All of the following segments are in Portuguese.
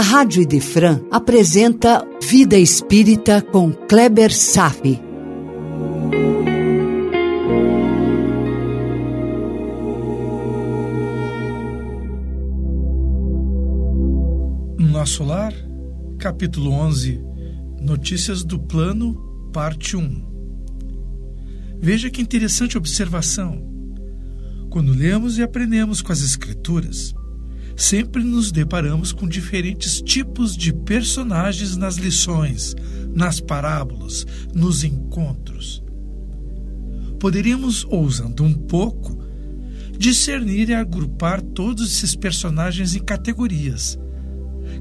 a Rádio Idefran apresenta Vida Espírita com Kleber Safi. Nosso Lar, capítulo 11, Notícias do Plano, parte 1. Veja que interessante observação. Quando lemos e aprendemos com as Escrituras, sempre nos deparamos com diferentes tipos de personagens nas lições, nas parábolas, nos encontros. Poderíamos, ousando um pouco, discernir e agrupar todos esses personagens em categorias,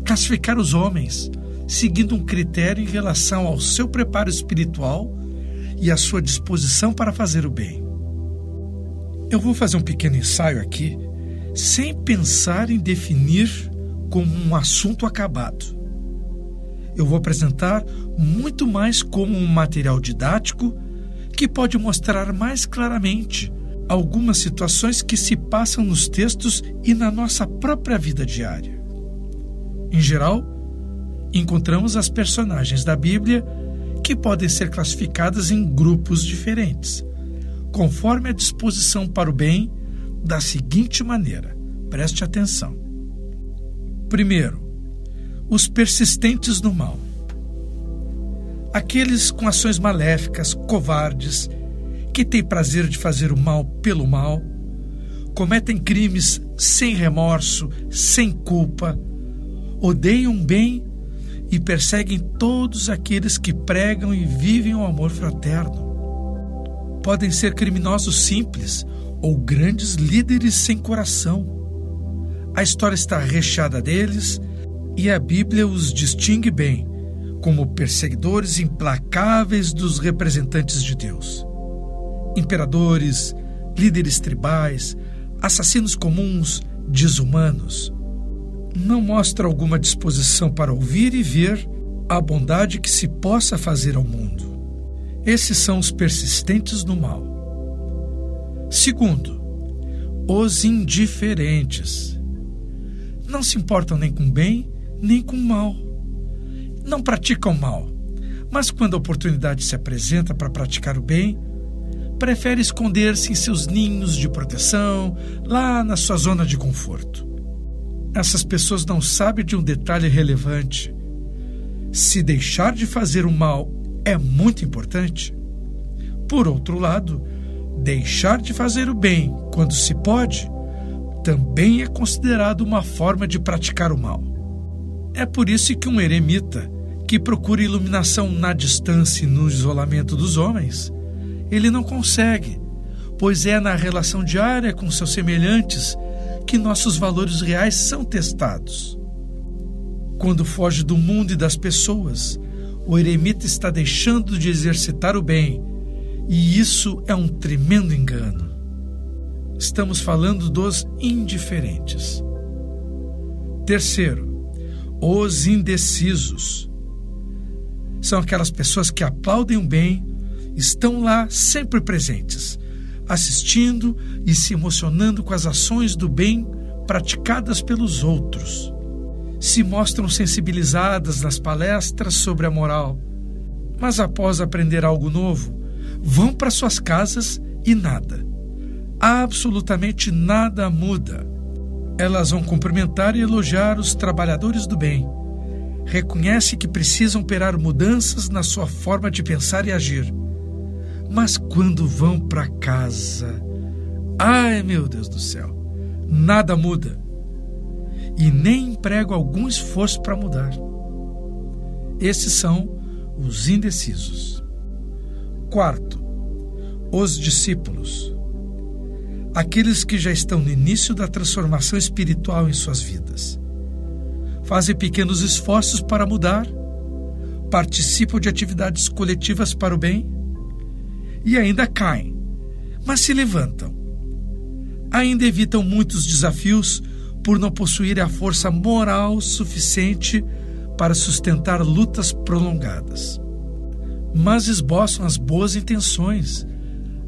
classificar os homens seguindo um critério em relação ao seu preparo espiritual e à sua disposição para fazer o bem. Eu vou fazer um pequeno ensaio aqui sem pensar em definir como um assunto acabado. Eu vou apresentar muito mais como um material didático que pode mostrar mais claramente algumas situações que se passam nos textos e na nossa própria vida diária. Em geral, encontramos as personagens da Bíblia que podem ser classificadas em grupos diferentes, conforme a disposição para o bem da seguinte maneira: preste atenção. Primeiro, os persistentes no mal. Aqueles com ações maléficas, covardes, que têm prazer de fazer o mal pelo mal, cometem crimes sem remorso, sem culpa, odeiam bem e perseguem todos aqueles que pregam e vivem o amor fraterno. Podem ser criminosos simples ou grandes líderes sem coração. A história está recheada deles e a Bíblia os distingue bem como perseguidores implacáveis dos representantes de Deus. Imperadores, líderes tribais, assassinos comuns, desumanos. Não mostra alguma disposição para ouvir e ver a bondade que se possa fazer ao mundo. Esses são os persistentes no mal. Segundo, os indiferentes. Não se importam nem com bem, nem com mal. Não praticam mal, mas quando a oportunidade se apresenta para praticar o bem, prefere esconder-se em seus ninhos de proteção, lá na sua zona de conforto. Essas pessoas não sabem de um detalhe relevante. Se deixar de fazer o mal é muito importante. Por outro lado, deixar de fazer o bem quando se pode também é considerado uma forma de praticar o mal. É por isso que um eremita que procura iluminação na distância e no isolamento dos homens, ele não consegue, pois é na relação diária com seus semelhantes que nossos valores reais são testados. Quando foge do mundo e das pessoas, o eremita está deixando de exercitar o bem, e isso é um tremendo engano. Estamos falando dos indiferentes. Terceiro, os indecisos. São aquelas pessoas que aplaudem o bem, estão lá sempre presentes, assistindo e se emocionando com as ações do bem praticadas pelos outros se mostram sensibilizadas nas palestras sobre a moral, mas após aprender algo novo, vão para suas casas e nada, absolutamente nada muda. Elas vão cumprimentar e elogiar os trabalhadores do bem. Reconhece que precisam operar mudanças na sua forma de pensar e agir. Mas quando vão para casa, ai meu Deus do céu, nada muda e nem emprego algum esforço para mudar. Esses são os indecisos. Quarto, os discípulos. Aqueles que já estão no início da transformação espiritual em suas vidas. Fazem pequenos esforços para mudar, participam de atividades coletivas para o bem e ainda caem, mas se levantam. Ainda evitam muitos desafios por não possuir a força moral suficiente para sustentar lutas prolongadas. Mas esboçam as boas intenções,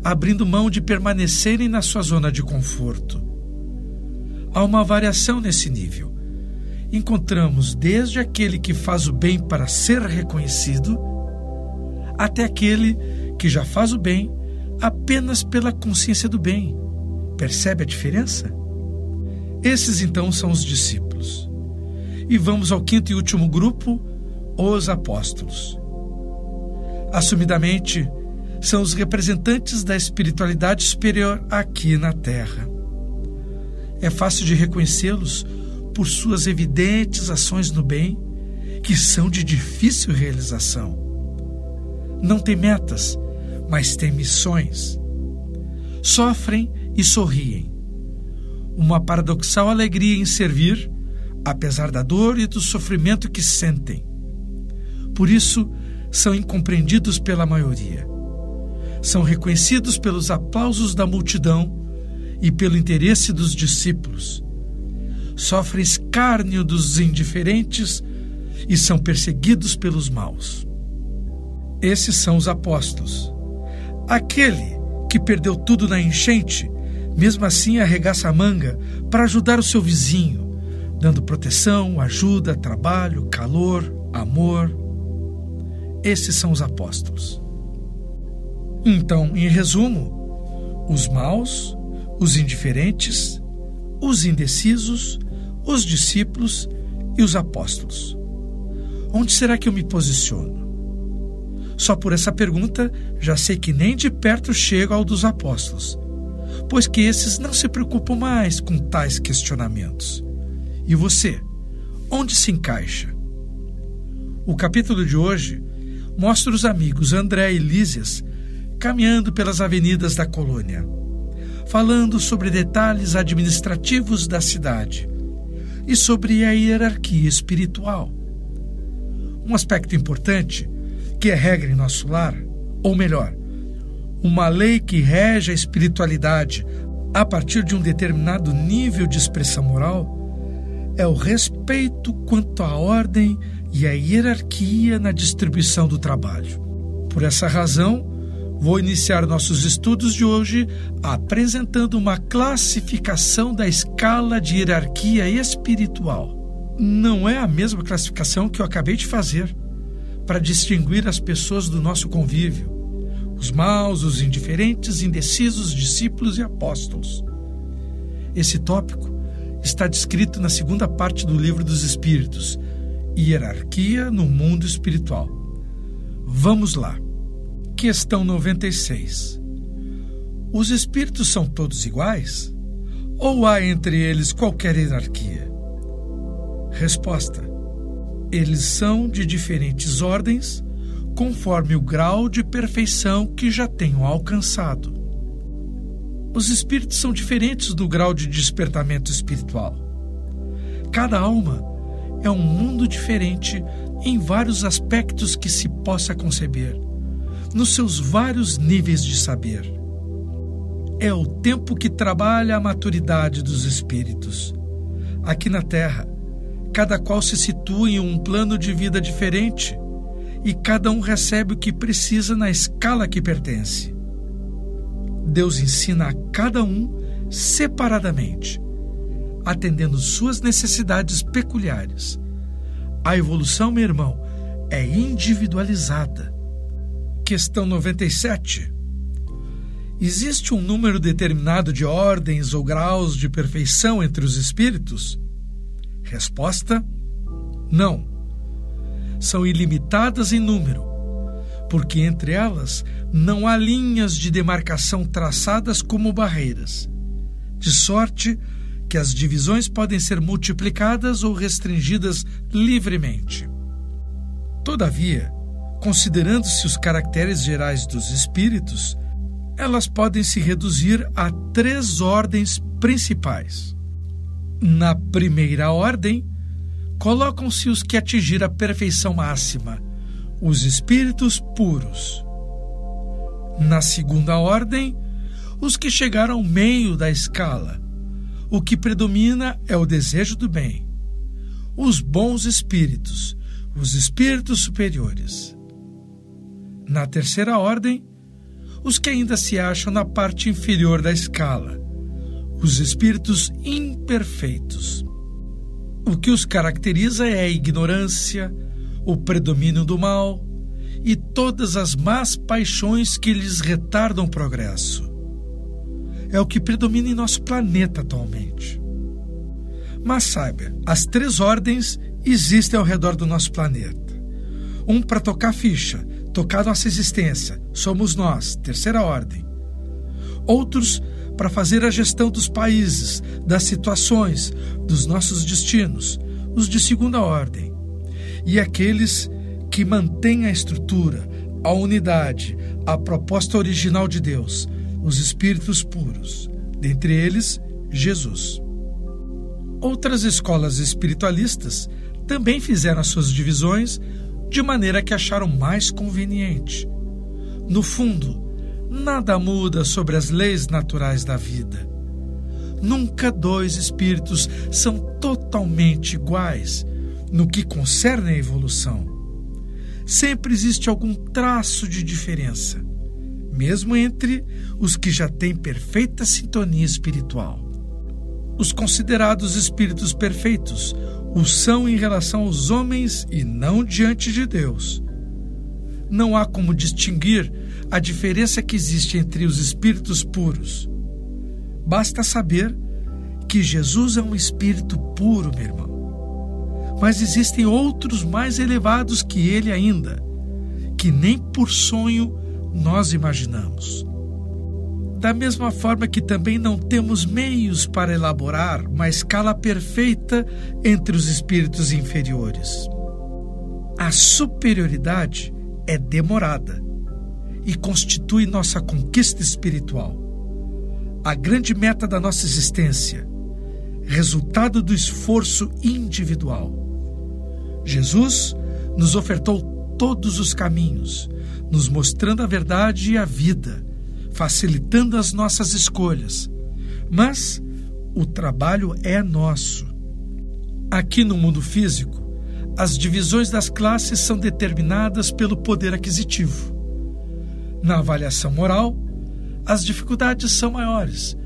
abrindo mão de permanecerem na sua zona de conforto. Há uma variação nesse nível, encontramos desde aquele que faz o bem para ser reconhecido, até aquele que já faz o bem apenas pela consciência do bem. Percebe a diferença? Esses então são os discípulos. E vamos ao quinto e último grupo, os apóstolos. Assumidamente, são os representantes da espiritualidade superior aqui na Terra. É fácil de reconhecê-los por suas evidentes ações no bem, que são de difícil realização. Não têm metas, mas têm missões. Sofrem e sorriem. Uma paradoxal alegria em servir, apesar da dor e do sofrimento que sentem. Por isso, são incompreendidos pela maioria. São reconhecidos pelos aplausos da multidão e pelo interesse dos discípulos sofrem escárnio dos indiferentes e são perseguidos pelos maus. Esses são os apóstolos. Aquele que perdeu tudo na enchente, mesmo assim arregaça a manga para ajudar o seu vizinho, dando proteção, ajuda, trabalho, calor, amor. Esses são os apóstolos. Então, em resumo, os maus, os indiferentes, os indecisos, os discípulos e os apóstolos. Onde será que eu me posiciono? Só por essa pergunta já sei que nem de perto chego ao dos apóstolos, pois que esses não se preocupam mais com tais questionamentos. E você, onde se encaixa? O capítulo de hoje mostra os amigos André e Lísias caminhando pelas avenidas da colônia, falando sobre detalhes administrativos da cidade e sobre a hierarquia espiritual. Um aspecto importante, que é regra em nosso lar, ou melhor, uma lei que rege a espiritualidade a partir de um determinado nível de expressão moral, é o respeito quanto à ordem e à hierarquia na distribuição do trabalho. Por essa razão, Vou iniciar nossos estudos de hoje apresentando uma classificação da escala de hierarquia espiritual. Não é a mesma classificação que eu acabei de fazer para distinguir as pessoas do nosso convívio: os maus, os indiferentes, indecisos, discípulos e apóstolos. Esse tópico está descrito na segunda parte do Livro dos Espíritos, Hierarquia no Mundo Espiritual. Vamos lá. Questão 96. Os espíritos são todos iguais? Ou há entre eles qualquer hierarquia? Resposta: Eles são de diferentes ordens, conforme o grau de perfeição que já tenham alcançado. Os espíritos são diferentes do grau de despertamento espiritual. Cada alma é um mundo diferente em vários aspectos que se possa conceber nos seus vários níveis de saber. É o tempo que trabalha a maturidade dos espíritos. Aqui na Terra, cada qual se situa em um plano de vida diferente e cada um recebe o que precisa na escala que pertence. Deus ensina a cada um separadamente, atendendo suas necessidades peculiares. A evolução, meu irmão, é individualizada questão 97. Existe um número determinado de ordens ou graus de perfeição entre os espíritos? Resposta: não. São ilimitadas em número, porque entre elas não há linhas de demarcação traçadas como barreiras, de sorte que as divisões podem ser multiplicadas ou restringidas livremente. Todavia, Considerando-se os caracteres gerais dos espíritos, elas podem se reduzir a três ordens principais. Na primeira ordem, colocam-se os que atingiram a perfeição máxima, os espíritos puros. Na segunda ordem, os que chegaram ao meio da escala. O que predomina é o desejo do bem. Os bons espíritos, os espíritos superiores. Na terceira ordem, os que ainda se acham na parte inferior da escala, os espíritos imperfeitos. O que os caracteriza é a ignorância, o predomínio do mal e todas as más paixões que lhes retardam o progresso. É o que predomina em nosso planeta atualmente. Mas saiba, as três ordens existem ao redor do nosso planeta. Um para tocar ficha, tocar nossa existência, somos nós, terceira ordem. Outros para fazer a gestão dos países, das situações, dos nossos destinos, os de segunda ordem. E aqueles que mantêm a estrutura, a unidade, a proposta original de Deus, os espíritos puros, dentre eles, Jesus. Outras escolas espiritualistas também fizeram as suas divisões de maneira que acharam mais conveniente. No fundo, nada muda sobre as leis naturais da vida. Nunca dois espíritos são totalmente iguais no que concerne à evolução. Sempre existe algum traço de diferença, mesmo entre os que já têm perfeita sintonia espiritual. Os considerados espíritos perfeitos o são em relação aos homens e não diante de Deus. Não há como distinguir a diferença que existe entre os espíritos puros. Basta saber que Jesus é um espírito puro, meu irmão. Mas existem outros mais elevados que ele ainda, que nem por sonho nós imaginamos. Da mesma forma que também não temos meios para elaborar uma escala perfeita entre os espíritos inferiores. A superioridade é demorada e constitui nossa conquista espiritual. A grande meta da nossa existência, resultado do esforço individual. Jesus nos ofertou todos os caminhos, nos mostrando a verdade e a vida facilitando as nossas escolhas. Mas o trabalho é nosso. Aqui no mundo físico, as divisões das classes são determinadas pelo poder aquisitivo. Na avaliação moral, as dificuldades são maiores,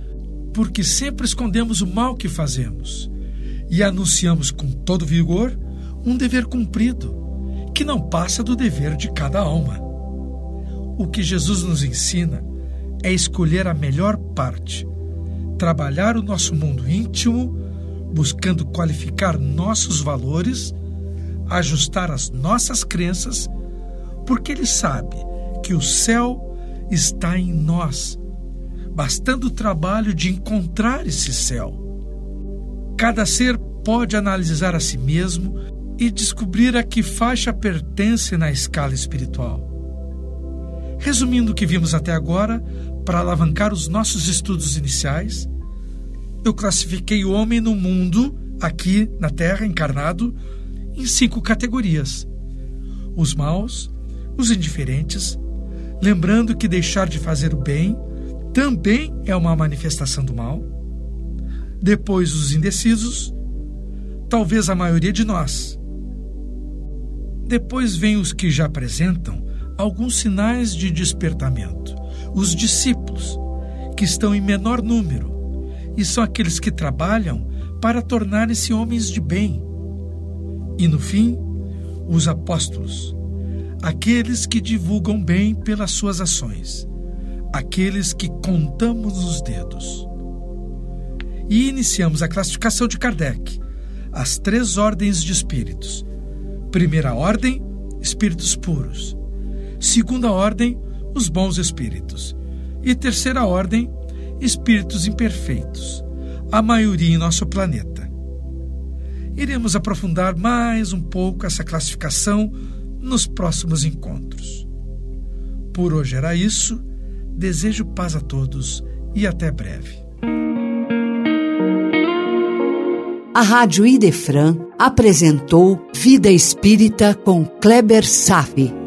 porque sempre escondemos o mal que fazemos e anunciamos com todo vigor um dever cumprido, que não passa do dever de cada alma. O que Jesus nos ensina é escolher a melhor parte, trabalhar o nosso mundo íntimo, buscando qualificar nossos valores, ajustar as nossas crenças, porque Ele sabe que o céu está em nós, bastando o trabalho de encontrar esse céu. Cada ser pode analisar a si mesmo e descobrir a que faixa pertence na escala espiritual. Resumindo o que vimos até agora, para alavancar os nossos estudos iniciais, eu classifiquei o homem no mundo, aqui na Terra, encarnado, em cinco categorias: os maus, os indiferentes, lembrando que deixar de fazer o bem também é uma manifestação do mal. Depois, os indecisos, talvez a maioria de nós. Depois vem os que já apresentam alguns sinais de despertamento os discípulos, que estão em menor número, e são aqueles que trabalham para tornarem-se homens de bem. E no fim, os apóstolos, aqueles que divulgam bem pelas suas ações, aqueles que contamos os dedos. E iniciamos a classificação de Kardec, as três ordens de espíritos. Primeira ordem, espíritos puros. Segunda ordem, os bons espíritos. E terceira ordem, espíritos imperfeitos, a maioria em nosso planeta. Iremos aprofundar mais um pouco essa classificação nos próximos encontros. Por hoje era isso. Desejo paz a todos e até breve. A Rádio Idefran apresentou Vida Espírita com Kleber Safi.